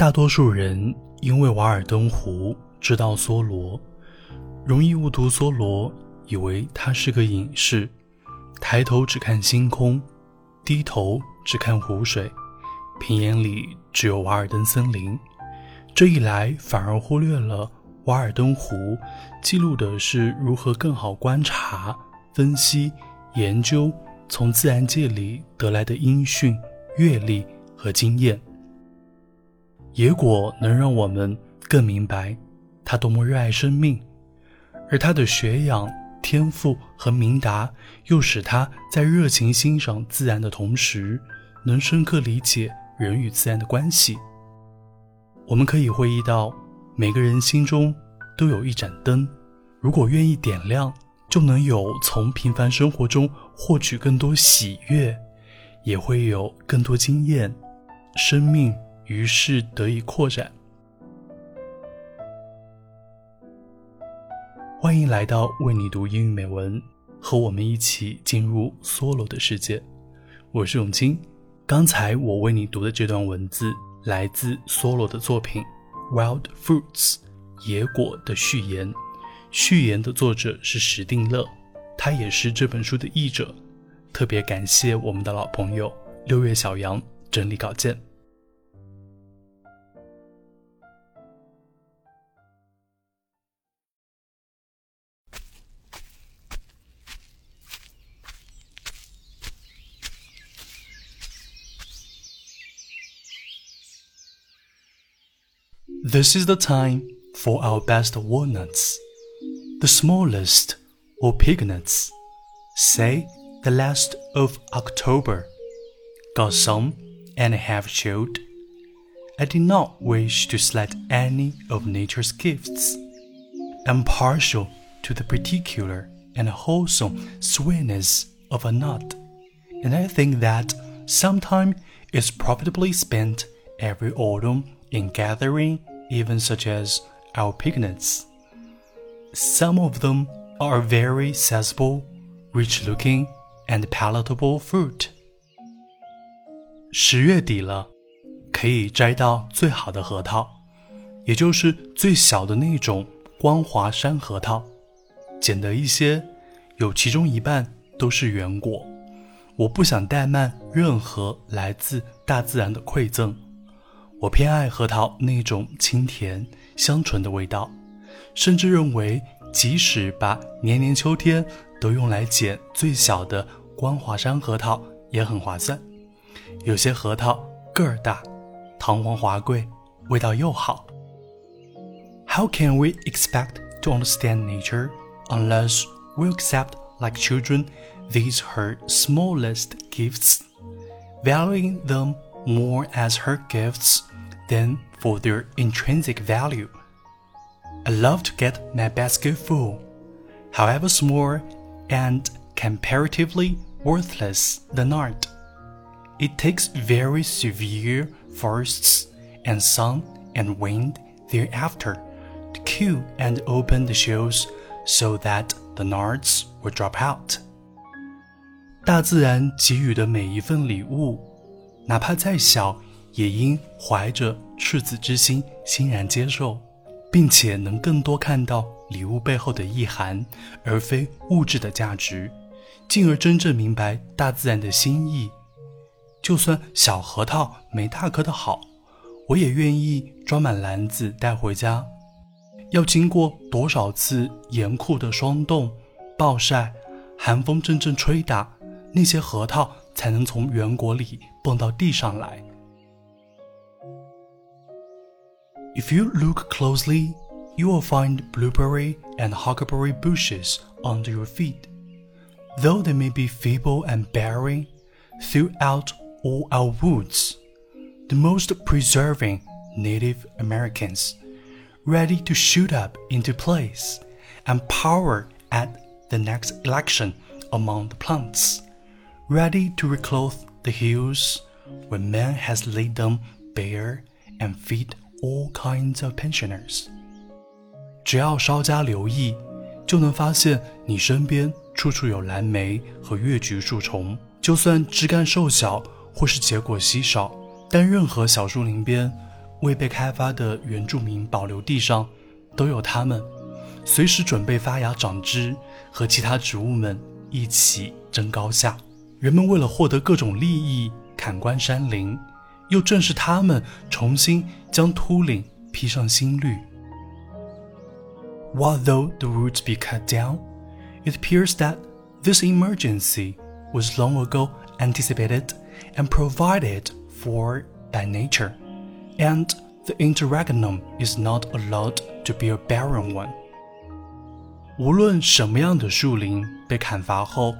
大多数人因为瓦尔登湖知道梭罗，容易误读梭罗，以为他是个隐士，抬头只看星空，低头只看湖水，平眼里只有瓦尔登森林。这一来，反而忽略了瓦尔登湖记录的是如何更好观察、分析、研究从自然界里得来的音讯、阅历和经验。野果能让我们更明白他多么热爱生命，而他的学养、天赋和明达，又使他在热情欣赏自然的同时，能深刻理解人与自然的关系。我们可以回忆到，每个人心中都有一盏灯，如果愿意点亮，就能有从平凡生活中获取更多喜悦，也会有更多经验，生命于是得以扩展。欢迎来到为你读英语美文，和我们一起进入梭罗的世界。我是永清，刚才我为你读的这段文字。来自梭罗的作品《Wild Fruits》野果的序言，序言的作者是史定乐，他也是这本书的译者。特别感谢我们的老朋友六月小杨整理稿件。This is the time for our best walnuts, the smallest or pignuts, say the last of October. Got some and have chilled. I did not wish to slight any of nature's gifts. I'm partial to the particular and wholesome sweetness of a nut, and I think that some time is profitably spent every autumn in gathering even such as our pignuts. Some of them are very sensible, rich looking, and palatable fruit. 十月底了，可以摘到最好的核桃，也就是最小的那种光华山核桃。捡得一些，有其中一半都是原果。我不想怠慢任何来自大自然的馈赠。 我偏爱核桃那种清甜香醇的味道，甚至认为，即使把年年秋天都用来捡最小的光华山核桃也很划算。有些核桃个儿大，堂皇华贵，味道又好。How can we expect to understand nature unless we accept, like children, these her smallest gifts, valuing them more as her gifts? than for their intrinsic value. I love to get my basket full, however small and comparatively worthless the nut. It takes very severe frosts and sun and wind thereafter to kill and open the shells so that the nuts will drop out. 大自然给予的每一份礼物，哪怕再小， 也应怀着赤子之心欣然接受，并且能更多看到礼物背后的意涵，而非物质的价值，进而真正明白大自然的心意。就算小核桃没大颗的好，我也愿意装满篮子带回家。要经过多少次严酷的霜冻、暴晒、寒风阵阵吹打，那些核桃才能从圆果里蹦到地上来？If you look closely, you will find blueberry and huckleberry bushes under your feet. Though they may be feeble and barren throughout all our woods, the most preserving Native Americans, ready to shoot up into place and power at the next election among the plants, ready to reclothe the hills when man has laid them bare and feed all kinds of pensioners。只要稍加留意，就能发现你身边处处有蓝莓和月菊树丛。就算枝干瘦小或是结果稀少，但任何小树林边，未被开发的原住民保留地上，都有它们，随时准备发芽长枝，和其他植物们一起争高下。人们为了获得各种利益，砍关山林，又正是他们重新将秃岭披上新绿。What though the roots be cut down? It appears that this emergency was long ago anticipated and provided for by nature, and the interregnum is not allowed to be a barren one. 无论什么样的树林被砍伐后，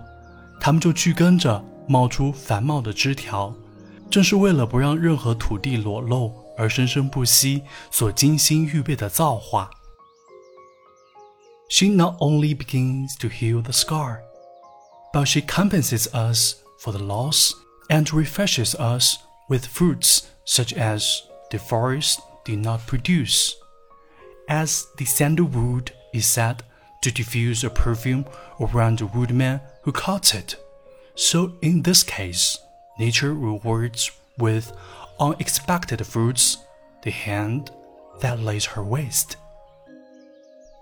它们就去跟着冒出繁茂的枝条， 正是为了不让任何土地裸露而生生不息所精心预备的造化。She not only begins to heal the scar, but she compensates us for the loss and refreshes us with fruits such as the forest did not produce. As the sandalwood is said to diffuse a perfume around the woodman who cuts it, so in this case, nature rewards with unexpected fruits the hand that lays her waste.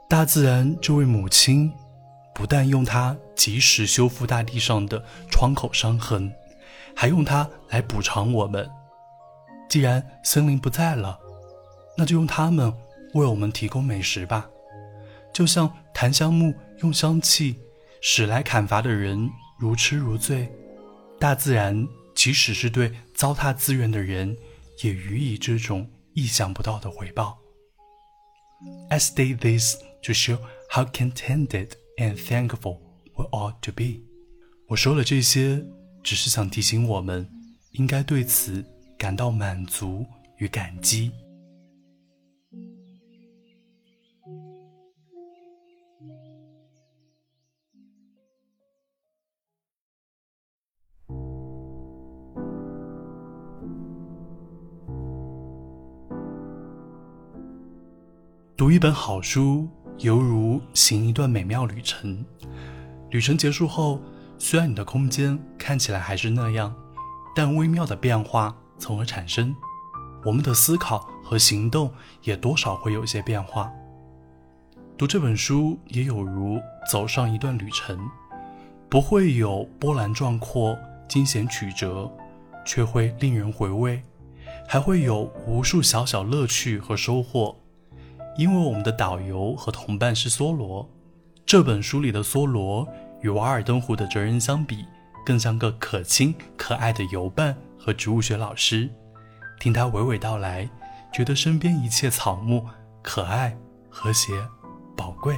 大自然这位母亲，不但用它及时修复大地上的创口伤痕，还用它来补偿我们。既然森林不在了，那就用它们为我们提供美食吧。就像檀香木用香气使来砍伐的人如痴如醉，大自然即使是对糟蹋资源的人，也予以这种意想不到的回报。I state this to show how contented and thankful we ought to be。我说了这些，只是想提醒我们，应该对此感到满足与感激。读一本好书，犹如行一段美妙旅程。旅程结束后，虽然你的空间看起来还是那样，但微妙的变化从而产生。我们的思考和行动也多少会有些变化。读这本书也有如走上一段旅程，不会有波澜壮阔、惊险曲折，却会令人回味，还会有无数小小乐趣和收获。因为我们的导游和同伴是梭罗，这本书里的梭罗与瓦尔登湖的哲人相比，更像个可亲可爱的游伴和植物学老师。听他娓娓道来，觉得身边一切草木可爱、和谐、宝贵。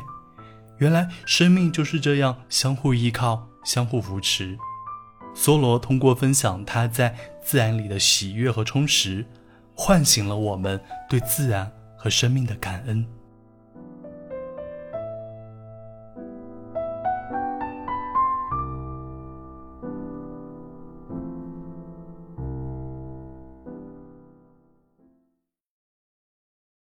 原来生命就是这样相互依靠、相互扶持。梭罗通过分享他在自然里的喜悦和充实，唤醒了我们对自然。和生命的感恩。